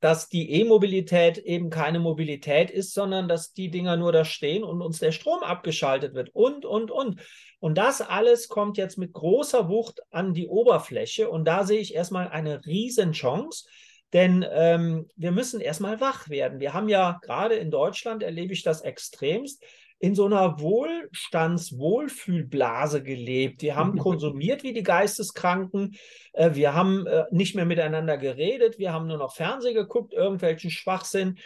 dass die E-Mobilität eben keine Mobilität ist, sondern dass die Dinger nur da stehen und uns der Strom abgeschaltet wird und, und, und. Und das alles kommt jetzt mit großer Wucht an die Oberfläche und da sehe ich erstmal eine Riesenchance. Denn ähm, wir müssen erstmal wach werden. Wir haben ja gerade in Deutschland, erlebe ich das extremst, in so einer Wohlstandswohlfühlblase gelebt. Wir haben <laughs> konsumiert wie die Geisteskranken. Äh, wir haben äh, nicht mehr miteinander geredet. Wir haben nur noch Fernsehen geguckt, irgendwelchen Schwachsinn.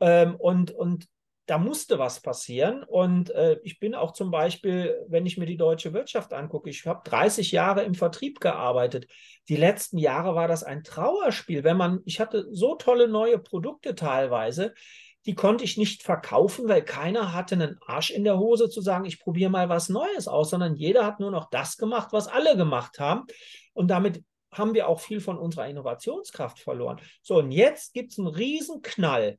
Ähm, und, und da musste was passieren. Und äh, ich bin auch zum Beispiel, wenn ich mir die deutsche Wirtschaft angucke, ich habe 30 Jahre im Vertrieb gearbeitet. Die letzten Jahre war das ein Trauerspiel. Wenn man, ich hatte so tolle neue Produkte teilweise, die konnte ich nicht verkaufen, weil keiner hatte einen Arsch in der Hose zu sagen, ich probiere mal was Neues aus, sondern jeder hat nur noch das gemacht, was alle gemacht haben. Und damit haben wir auch viel von unserer Innovationskraft verloren. So, und jetzt gibt es einen Riesenknall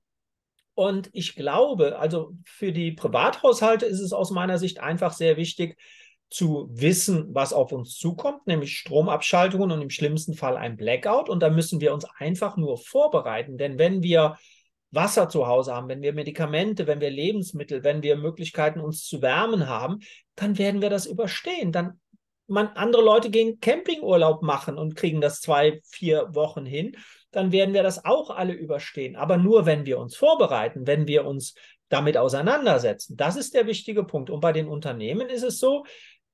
und ich glaube, also für die Privathaushalte ist es aus meiner Sicht einfach sehr wichtig zu wissen, was auf uns zukommt, nämlich Stromabschaltungen und im schlimmsten Fall ein Blackout. Und da müssen wir uns einfach nur vorbereiten. Denn wenn wir Wasser zu Hause haben, wenn wir Medikamente, wenn wir Lebensmittel, wenn wir Möglichkeiten, uns zu wärmen haben, dann werden wir das überstehen. Dann man, andere Leute gehen Campingurlaub machen und kriegen das zwei, vier Wochen hin dann werden wir das auch alle überstehen. Aber nur, wenn wir uns vorbereiten, wenn wir uns damit auseinandersetzen. Das ist der wichtige Punkt. Und bei den Unternehmen ist es so,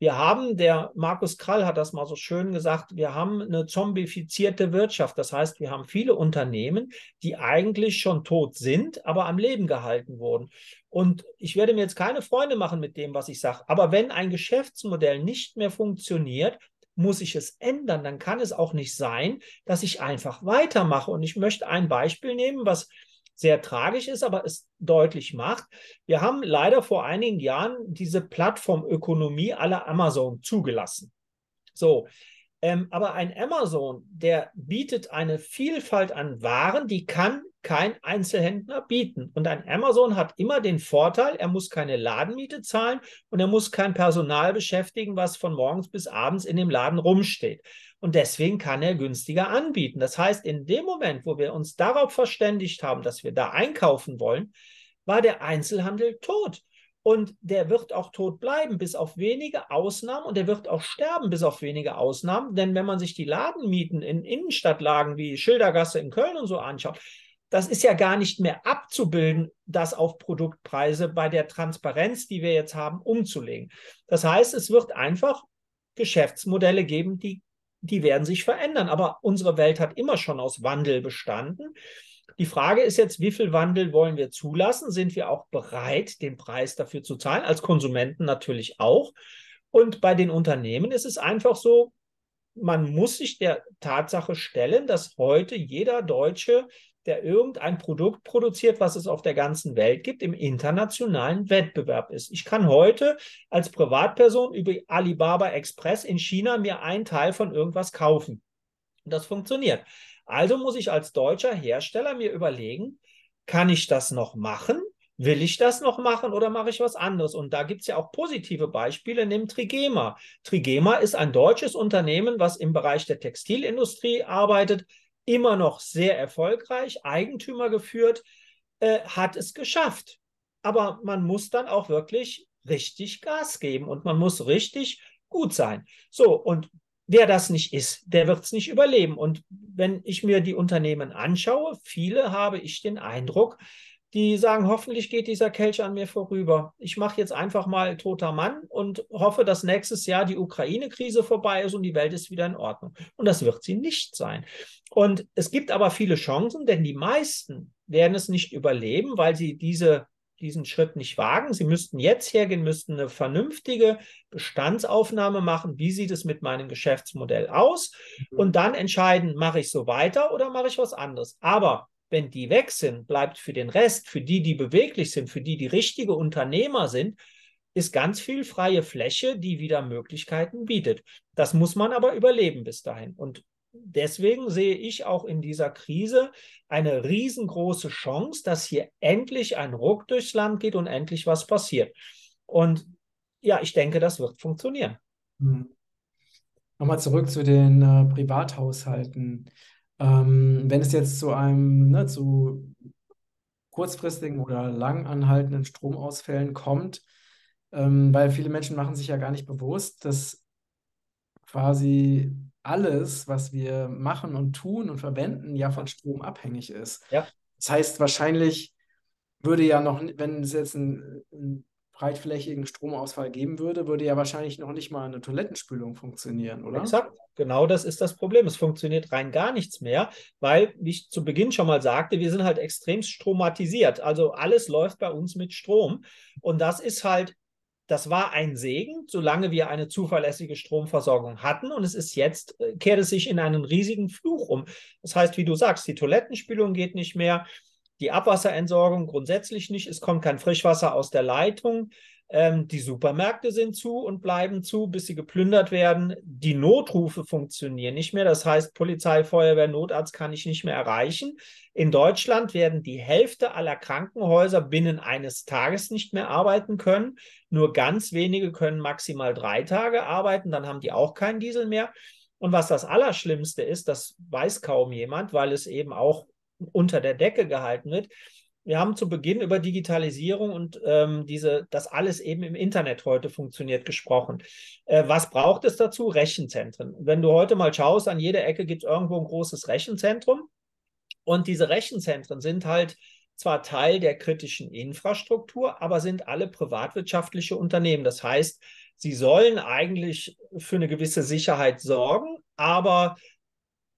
wir haben, der Markus Krall hat das mal so schön gesagt, wir haben eine zombifizierte Wirtschaft. Das heißt, wir haben viele Unternehmen, die eigentlich schon tot sind, aber am Leben gehalten wurden. Und ich werde mir jetzt keine Freunde machen mit dem, was ich sage. Aber wenn ein Geschäftsmodell nicht mehr funktioniert, muss ich es ändern. Dann kann es auch nicht sein, dass ich einfach weitermache. Und ich möchte ein Beispiel nehmen, was sehr tragisch ist, aber es deutlich macht. Wir haben leider vor einigen Jahren diese Plattformökonomie aller Amazon zugelassen. So, ähm, aber ein Amazon, der bietet eine Vielfalt an Waren, die kann kein Einzelhändler bieten. Und ein Amazon hat immer den Vorteil, er muss keine Ladenmiete zahlen und er muss kein Personal beschäftigen, was von morgens bis abends in dem Laden rumsteht. Und deswegen kann er günstiger anbieten. Das heißt, in dem Moment, wo wir uns darauf verständigt haben, dass wir da einkaufen wollen, war der Einzelhandel tot. Und der wird auch tot bleiben, bis auf wenige Ausnahmen. Und der wird auch sterben, bis auf wenige Ausnahmen. Denn wenn man sich die Ladenmieten in Innenstadtlagen wie Schildergasse in Köln und so anschaut, das ist ja gar nicht mehr abzubilden, das auf Produktpreise bei der Transparenz, die wir jetzt haben, umzulegen. Das heißt, es wird einfach Geschäftsmodelle geben, die, die werden sich verändern. Aber unsere Welt hat immer schon aus Wandel bestanden. Die Frage ist jetzt, wie viel Wandel wollen wir zulassen? Sind wir auch bereit, den Preis dafür zu zahlen? Als Konsumenten natürlich auch. Und bei den Unternehmen ist es einfach so, man muss sich der Tatsache stellen, dass heute jeder Deutsche der irgendein Produkt produziert, was es auf der ganzen Welt gibt, im internationalen Wettbewerb ist. Ich kann heute als Privatperson über Alibaba Express in China mir einen Teil von irgendwas kaufen. Und das funktioniert. Also muss ich als deutscher Hersteller mir überlegen, kann ich das noch machen? Will ich das noch machen oder mache ich was anderes? Und da gibt es ja auch positive Beispiele, nimm Trigema. Trigema ist ein deutsches Unternehmen, was im Bereich der Textilindustrie arbeitet, immer noch sehr erfolgreich, Eigentümer geführt, äh, hat es geschafft. Aber man muss dann auch wirklich richtig Gas geben und man muss richtig gut sein. So, und wer das nicht ist, der wird es nicht überleben. Und wenn ich mir die Unternehmen anschaue, viele habe ich den Eindruck, die sagen, hoffentlich geht dieser Kelch an mir vorüber. Ich mache jetzt einfach mal toter Mann und hoffe, dass nächstes Jahr die Ukraine-Krise vorbei ist und die Welt ist wieder in Ordnung. Und das wird sie nicht sein. Und es gibt aber viele Chancen, denn die meisten werden es nicht überleben, weil sie diese diesen Schritt nicht wagen. Sie müssten jetzt hergehen, müssten eine vernünftige Bestandsaufnahme machen. Wie sieht es mit meinem Geschäftsmodell aus? Mhm. Und dann entscheiden, mache ich so weiter oder mache ich was anderes. Aber wenn die weg sind, bleibt für den Rest, für die, die beweglich sind, für die, die richtige Unternehmer sind, ist ganz viel freie Fläche, die wieder Möglichkeiten bietet. Das muss man aber überleben bis dahin. Und deswegen sehe ich auch in dieser Krise eine riesengroße Chance, dass hier endlich ein Ruck durchs Land geht und endlich was passiert. Und ja, ich denke, das wird funktionieren. Hm. Nochmal zurück zu den äh, Privathaushalten. Ähm, wenn es jetzt zu einem, ne, zu kurzfristigen oder lang anhaltenden Stromausfällen kommt, ähm, weil viele Menschen machen sich ja gar nicht bewusst, dass quasi alles, was wir machen und tun und verwenden, ja von Strom abhängig ist. Ja. Das heißt, wahrscheinlich würde ja noch, wenn es jetzt einen, einen breitflächigen Stromausfall geben würde, würde ja wahrscheinlich noch nicht mal eine Toilettenspülung funktionieren, oder? Exakt, genau das ist das Problem. Es funktioniert rein gar nichts mehr, weil, wie ich zu Beginn schon mal sagte, wir sind halt extrem stromatisiert. Also alles läuft bei uns mit Strom. Und das ist halt das war ein Segen, solange wir eine zuverlässige Stromversorgung hatten. Und es ist jetzt, äh, kehrt es sich in einen riesigen Fluch um. Das heißt, wie du sagst, die Toilettenspülung geht nicht mehr, die Abwasserentsorgung grundsätzlich nicht. Es kommt kein Frischwasser aus der Leitung. Ähm, die Supermärkte sind zu und bleiben zu, bis sie geplündert werden. Die Notrufe funktionieren nicht mehr. Das heißt, Polizei, Feuerwehr, Notarzt kann ich nicht mehr erreichen. In Deutschland werden die Hälfte aller Krankenhäuser binnen eines Tages nicht mehr arbeiten können. Nur ganz wenige können maximal drei Tage arbeiten. Dann haben die auch keinen Diesel mehr. Und was das Allerschlimmste ist, das weiß kaum jemand, weil es eben auch unter der Decke gehalten wird wir haben zu Beginn über Digitalisierung und ähm, diese, das alles eben im Internet heute funktioniert, gesprochen. Äh, was braucht es dazu? Rechenzentren. Wenn du heute mal schaust, an jeder Ecke gibt es irgendwo ein großes Rechenzentrum. Und diese Rechenzentren sind halt zwar Teil der kritischen Infrastruktur, aber sind alle privatwirtschaftliche Unternehmen. Das heißt, sie sollen eigentlich für eine gewisse Sicherheit sorgen, aber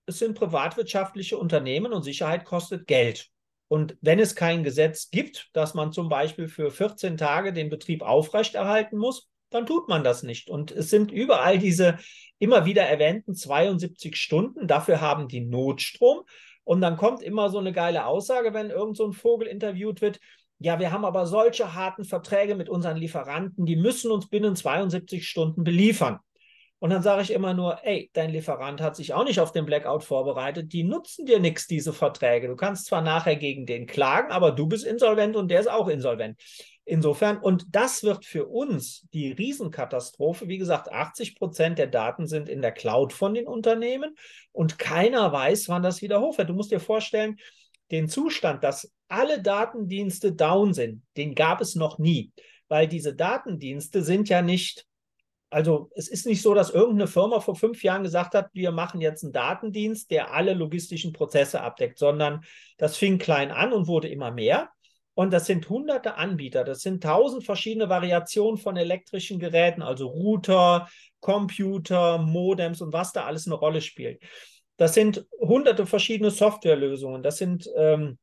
es sind privatwirtschaftliche Unternehmen und Sicherheit kostet Geld. Und wenn es kein Gesetz gibt, dass man zum Beispiel für 14 Tage den Betrieb aufrechterhalten muss, dann tut man das nicht. Und es sind überall diese immer wieder erwähnten 72 Stunden. Dafür haben die Notstrom. Und dann kommt immer so eine geile Aussage, wenn irgend so ein Vogel interviewt wird. Ja, wir haben aber solche harten Verträge mit unseren Lieferanten, die müssen uns binnen 72 Stunden beliefern. Und dann sage ich immer nur, ey, dein Lieferant hat sich auch nicht auf den Blackout vorbereitet. Die nutzen dir nichts, diese Verträge. Du kannst zwar nachher gegen den klagen, aber du bist insolvent und der ist auch insolvent. Insofern, und das wird für uns die Riesenkatastrophe. Wie gesagt, 80 Prozent der Daten sind in der Cloud von den Unternehmen und keiner weiß, wann das wieder hochfährt. Du musst dir vorstellen, den Zustand, dass alle Datendienste down sind, den gab es noch nie, weil diese Datendienste sind ja nicht also es ist nicht so, dass irgendeine Firma vor fünf Jahren gesagt hat, wir machen jetzt einen Datendienst, der alle logistischen Prozesse abdeckt, sondern das fing klein an und wurde immer mehr. Und das sind hunderte Anbieter, das sind tausend verschiedene Variationen von elektrischen Geräten, also Router, Computer, Modems und was da alles eine Rolle spielt. Das sind hunderte verschiedene Softwarelösungen, das sind ähm,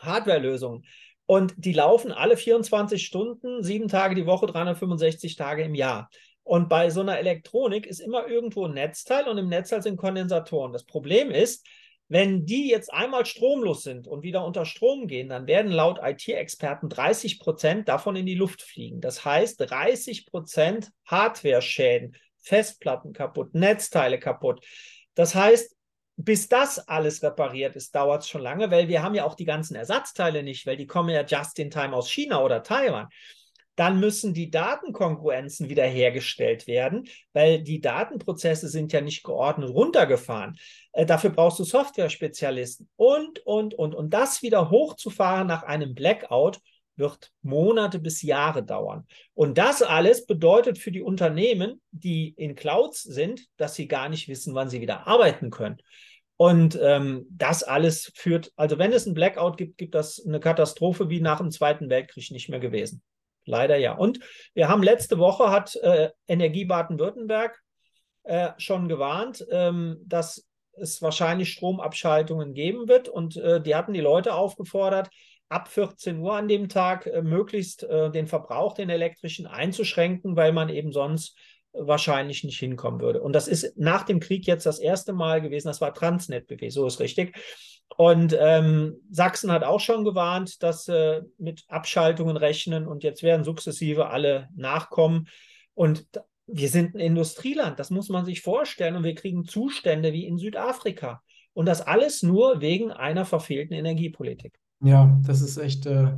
Hardwarelösungen. Und die laufen alle 24 Stunden, sieben Tage die Woche, 365 Tage im Jahr. Und bei so einer Elektronik ist immer irgendwo ein Netzteil und im Netzteil sind Kondensatoren. Das Problem ist, wenn die jetzt einmal stromlos sind und wieder unter Strom gehen, dann werden laut IT-Experten 30 Prozent davon in die Luft fliegen. Das heißt 30 Prozent Hardware-Schäden, Festplatten kaputt, Netzteile kaputt. Das heißt, bis das alles repariert ist, dauert es schon lange, weil wir haben ja auch die ganzen Ersatzteile nicht, weil die kommen ja just in time aus China oder Taiwan dann müssen die Datenkongruenzen wiederhergestellt werden, weil die Datenprozesse sind ja nicht geordnet runtergefahren. Äh, dafür brauchst du Software-Spezialisten und, und, und. Und das wieder hochzufahren nach einem Blackout wird Monate bis Jahre dauern. Und das alles bedeutet für die Unternehmen, die in Clouds sind, dass sie gar nicht wissen, wann sie wieder arbeiten können. Und ähm, das alles führt, also wenn es ein Blackout gibt, gibt das eine Katastrophe wie nach dem Zweiten Weltkrieg nicht mehr gewesen. Leider ja. Und wir haben letzte Woche hat äh, Energie Baden-Württemberg äh, schon gewarnt, ähm, dass es wahrscheinlich Stromabschaltungen geben wird. Und äh, die hatten die Leute aufgefordert, ab 14 Uhr an dem Tag äh, möglichst äh, den Verbrauch, den elektrischen, einzuschränken, weil man eben sonst wahrscheinlich nicht hinkommen würde. Und das ist nach dem Krieg jetzt das erste Mal gewesen, das war Transnet BW, so ist richtig. Und ähm, Sachsen hat auch schon gewarnt, dass äh, mit Abschaltungen rechnen und jetzt werden sukzessive alle nachkommen. Und wir sind ein Industrieland, das muss man sich vorstellen. Und wir kriegen Zustände wie in Südafrika. Und das alles nur wegen einer verfehlten Energiepolitik. Ja, das ist echt äh,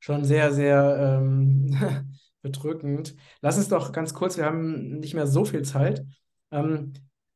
schon sehr, sehr ähm, <laughs> bedrückend. Lass uns doch ganz kurz, wir haben nicht mehr so viel Zeit. Ähm,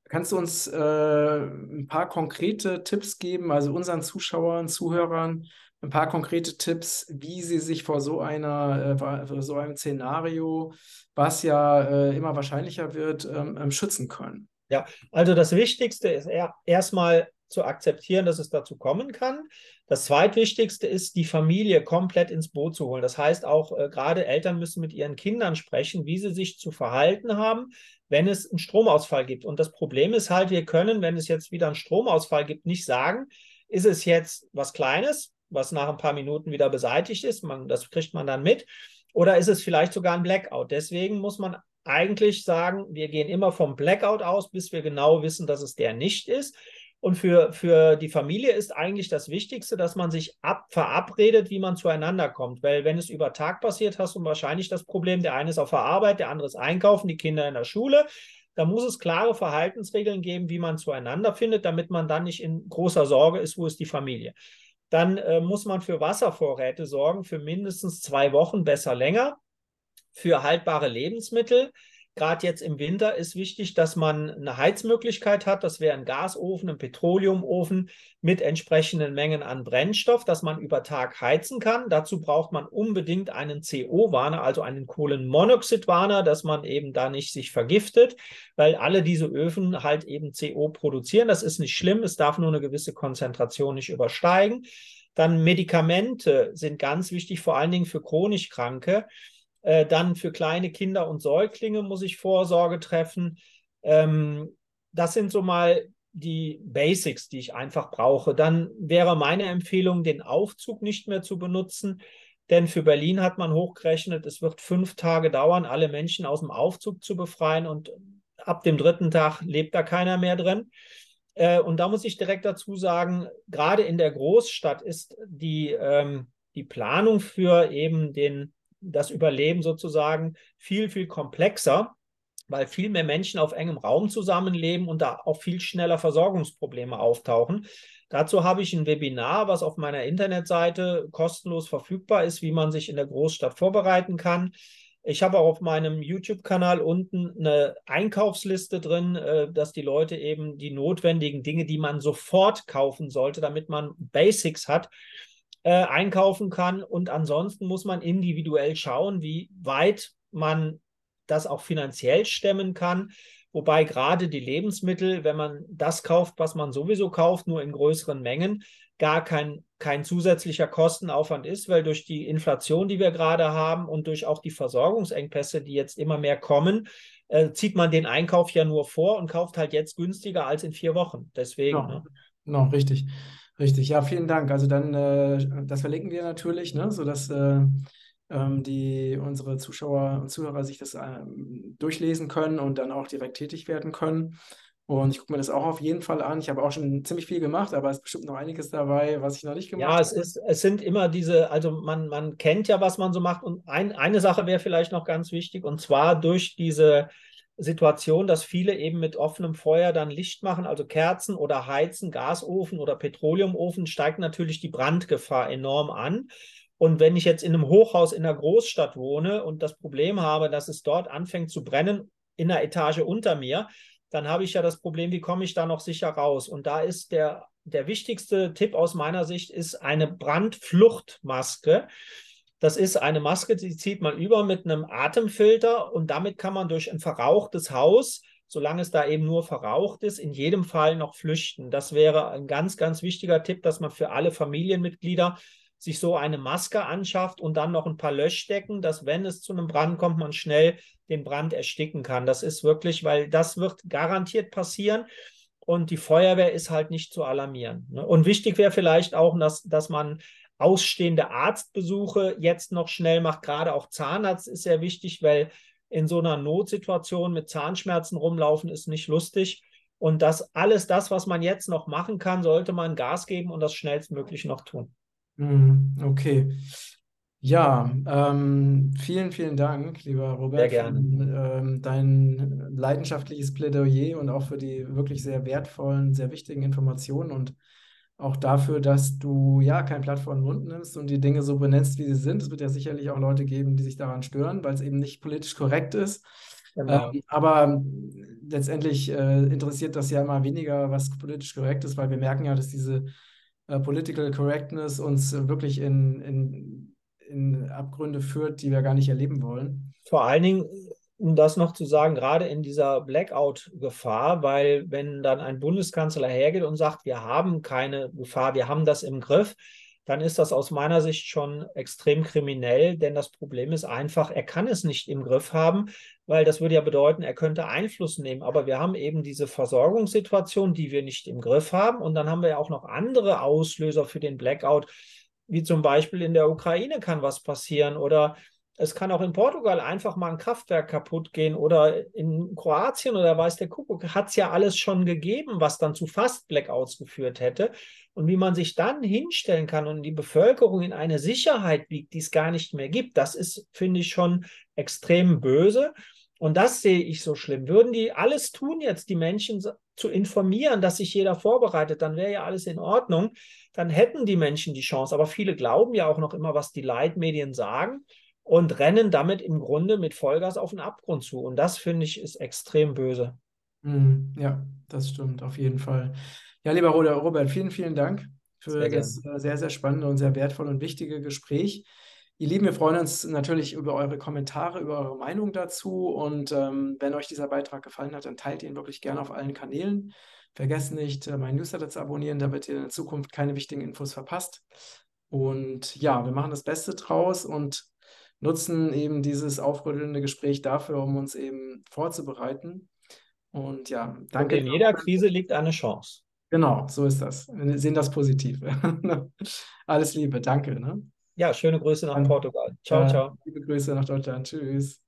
kannst du uns äh, ein paar konkrete Tipps geben, also unseren Zuschauern, Zuhörern, ein paar konkrete Tipps, wie sie sich vor so einer, äh, so einem Szenario, was ja äh, immer wahrscheinlicher wird, ähm, ähm, schützen können? Ja, also das Wichtigste ist erstmal zu akzeptieren, dass es dazu kommen kann. Das zweitwichtigste ist, die Familie komplett ins Boot zu holen. Das heißt auch, äh, gerade Eltern müssen mit ihren Kindern sprechen, wie sie sich zu verhalten haben, wenn es einen Stromausfall gibt. Und das Problem ist halt, wir können, wenn es jetzt wieder einen Stromausfall gibt, nicht sagen, ist es jetzt was Kleines, was nach ein paar Minuten wieder beseitigt ist, man, das kriegt man dann mit, oder ist es vielleicht sogar ein Blackout. Deswegen muss man eigentlich sagen, wir gehen immer vom Blackout aus, bis wir genau wissen, dass es der nicht ist. Und für, für die Familie ist eigentlich das Wichtigste, dass man sich ab, verabredet, wie man zueinander kommt. Weil wenn es über Tag passiert, hast du wahrscheinlich das Problem, der eine ist auf der Arbeit, der andere ist einkaufen, die Kinder in der Schule. Da muss es klare Verhaltensregeln geben, wie man zueinander findet, damit man dann nicht in großer Sorge ist, wo ist die Familie. Dann äh, muss man für Wasservorräte sorgen, für mindestens zwei Wochen, besser länger, für haltbare Lebensmittel Gerade jetzt im Winter ist wichtig, dass man eine Heizmöglichkeit hat. Das wäre ein Gasofen, ein Petroleumofen mit entsprechenden Mengen an Brennstoff, dass man über Tag heizen kann. Dazu braucht man unbedingt einen CO-Warner, also einen Kohlenmonoxidwarner, dass man eben da nicht sich vergiftet, weil alle diese Öfen halt eben CO produzieren. Das ist nicht schlimm. Es darf nur eine gewisse Konzentration nicht übersteigen. Dann Medikamente sind ganz wichtig, vor allen Dingen für chronisch Kranke. Äh, dann für kleine Kinder und Säuglinge muss ich Vorsorge treffen. Ähm, das sind so mal die Basics, die ich einfach brauche. Dann wäre meine Empfehlung, den Aufzug nicht mehr zu benutzen. Denn für Berlin hat man hochgerechnet, es wird fünf Tage dauern, alle Menschen aus dem Aufzug zu befreien. Und ab dem dritten Tag lebt da keiner mehr drin. Äh, und da muss ich direkt dazu sagen, gerade in der Großstadt ist die, ähm, die Planung für eben den das Überleben sozusagen viel, viel komplexer, weil viel mehr Menschen auf engem Raum zusammenleben und da auch viel schneller Versorgungsprobleme auftauchen. Dazu habe ich ein Webinar, was auf meiner Internetseite kostenlos verfügbar ist, wie man sich in der Großstadt vorbereiten kann. Ich habe auch auf meinem YouTube-Kanal unten eine Einkaufsliste drin, äh, dass die Leute eben die notwendigen Dinge, die man sofort kaufen sollte, damit man Basics hat, äh, einkaufen kann. Und ansonsten muss man individuell schauen, wie weit man das auch finanziell stemmen kann. Wobei gerade die Lebensmittel, wenn man das kauft, was man sowieso kauft, nur in größeren Mengen, gar kein, kein zusätzlicher Kostenaufwand ist, weil durch die Inflation, die wir gerade haben und durch auch die Versorgungsengpässe, die jetzt immer mehr kommen, äh, zieht man den Einkauf ja nur vor und kauft halt jetzt günstiger als in vier Wochen. Deswegen. Genau, ne? genau richtig. Richtig, ja, vielen Dank. Also dann, äh, das verlinken wir natürlich, ne, sodass äh, ähm, die, unsere Zuschauer und Zuhörer sich das ähm, durchlesen können und dann auch direkt tätig werden können. Und ich gucke mir das auch auf jeden Fall an. Ich habe auch schon ziemlich viel gemacht, aber es ist bestimmt noch einiges dabei, was ich noch nicht gemacht habe. Ja, es, ist, es sind immer diese, also man, man kennt ja, was man so macht. Und ein, eine Sache wäre vielleicht noch ganz wichtig, und zwar durch diese Situation, dass viele eben mit offenem Feuer dann Licht machen, also Kerzen oder Heizen, Gasofen oder Petroleumofen, steigt natürlich die Brandgefahr enorm an. Und wenn ich jetzt in einem Hochhaus in einer Großstadt wohne und das Problem habe, dass es dort anfängt zu brennen in der Etage unter mir, dann habe ich ja das Problem, wie komme ich da noch sicher raus? Und da ist der, der wichtigste Tipp aus meiner Sicht ist eine Brandfluchtmaske. Das ist eine Maske, die zieht man über mit einem Atemfilter und damit kann man durch ein verrauchtes Haus, solange es da eben nur verraucht ist, in jedem Fall noch flüchten. Das wäre ein ganz, ganz wichtiger Tipp, dass man für alle Familienmitglieder sich so eine Maske anschafft und dann noch ein paar Löschdecken, dass wenn es zu einem Brand kommt, man schnell den Brand ersticken kann. Das ist wirklich, weil das wird garantiert passieren und die Feuerwehr ist halt nicht zu alarmieren. Ne? Und wichtig wäre vielleicht auch, dass, dass man ausstehende Arztbesuche jetzt noch schnell macht. Gerade auch Zahnarzt ist sehr wichtig, weil in so einer Notsituation mit Zahnschmerzen rumlaufen ist nicht lustig. Und das alles, das, was man jetzt noch machen kann, sollte man Gas geben und das schnellstmöglich noch tun. Mhm, okay. Ja, ähm, vielen, vielen Dank, lieber Robert, Sehr gerne. für ähm, dein leidenschaftliches Plädoyer und auch für die wirklich sehr wertvollen, sehr wichtigen Informationen und auch dafür, dass du ja kein Blatt vor den Mund nimmst und die Dinge so benennst, wie sie sind. Es wird ja sicherlich auch Leute geben, die sich daran stören, weil es eben nicht politisch korrekt ist. Genau. Ähm, aber letztendlich äh, interessiert das ja immer weniger, was politisch korrekt ist, weil wir merken ja, dass diese äh, Political Correctness uns wirklich in, in, in Abgründe führt, die wir gar nicht erleben wollen. Vor allen Dingen um das noch zu sagen, gerade in dieser Blackout-Gefahr, weil wenn dann ein Bundeskanzler hergeht und sagt, wir haben keine Gefahr, wir haben das im Griff, dann ist das aus meiner Sicht schon extrem kriminell, denn das Problem ist einfach, er kann es nicht im Griff haben, weil das würde ja bedeuten, er könnte Einfluss nehmen. Aber wir haben eben diese Versorgungssituation, die wir nicht im Griff haben. Und dann haben wir ja auch noch andere Auslöser für den Blackout, wie zum Beispiel in der Ukraine kann was passieren oder es kann auch in Portugal einfach mal ein Kraftwerk kaputt gehen oder in Kroatien oder weiß der Kuckuck, hat es ja alles schon gegeben, was dann zu fast Blackouts geführt hätte. Und wie man sich dann hinstellen kann und die Bevölkerung in eine Sicherheit wiegt, die es gar nicht mehr gibt, das ist, finde ich, schon extrem böse. Und das sehe ich so schlimm. Würden die alles tun, jetzt die Menschen zu informieren, dass sich jeder vorbereitet, dann wäre ja alles in Ordnung. Dann hätten die Menschen die Chance. Aber viele glauben ja auch noch immer, was die Leitmedien sagen und rennen damit im Grunde mit Vollgas auf den Abgrund zu. Und das finde ich ist extrem böse. Mhm. Ja, das stimmt, auf jeden Fall. Ja, lieber Robert, vielen, vielen Dank für sehr das gern. Äh, sehr, sehr spannende und sehr wertvolle und wichtige Gespräch. Ihr Lieben, wir freuen uns natürlich über eure Kommentare, über eure Meinung dazu. Und ähm, wenn euch dieser Beitrag gefallen hat, dann teilt ihn wirklich gerne auf allen Kanälen. Vergesst nicht, äh, meinen Newsletter zu abonnieren, damit ihr in Zukunft keine wichtigen Infos verpasst. Und ja, wir machen das Beste draus und nutzen eben dieses aufrüttelnde Gespräch dafür, um uns eben vorzubereiten. Und ja, danke. Und in jeder Krise liegt eine Chance. Genau, so ist das. Wir sehen das positiv. <laughs> Alles Liebe, danke. Ne? Ja, schöne Grüße nach Portugal. Ciao, ciao. Liebe Grüße nach Deutschland. Tschüss.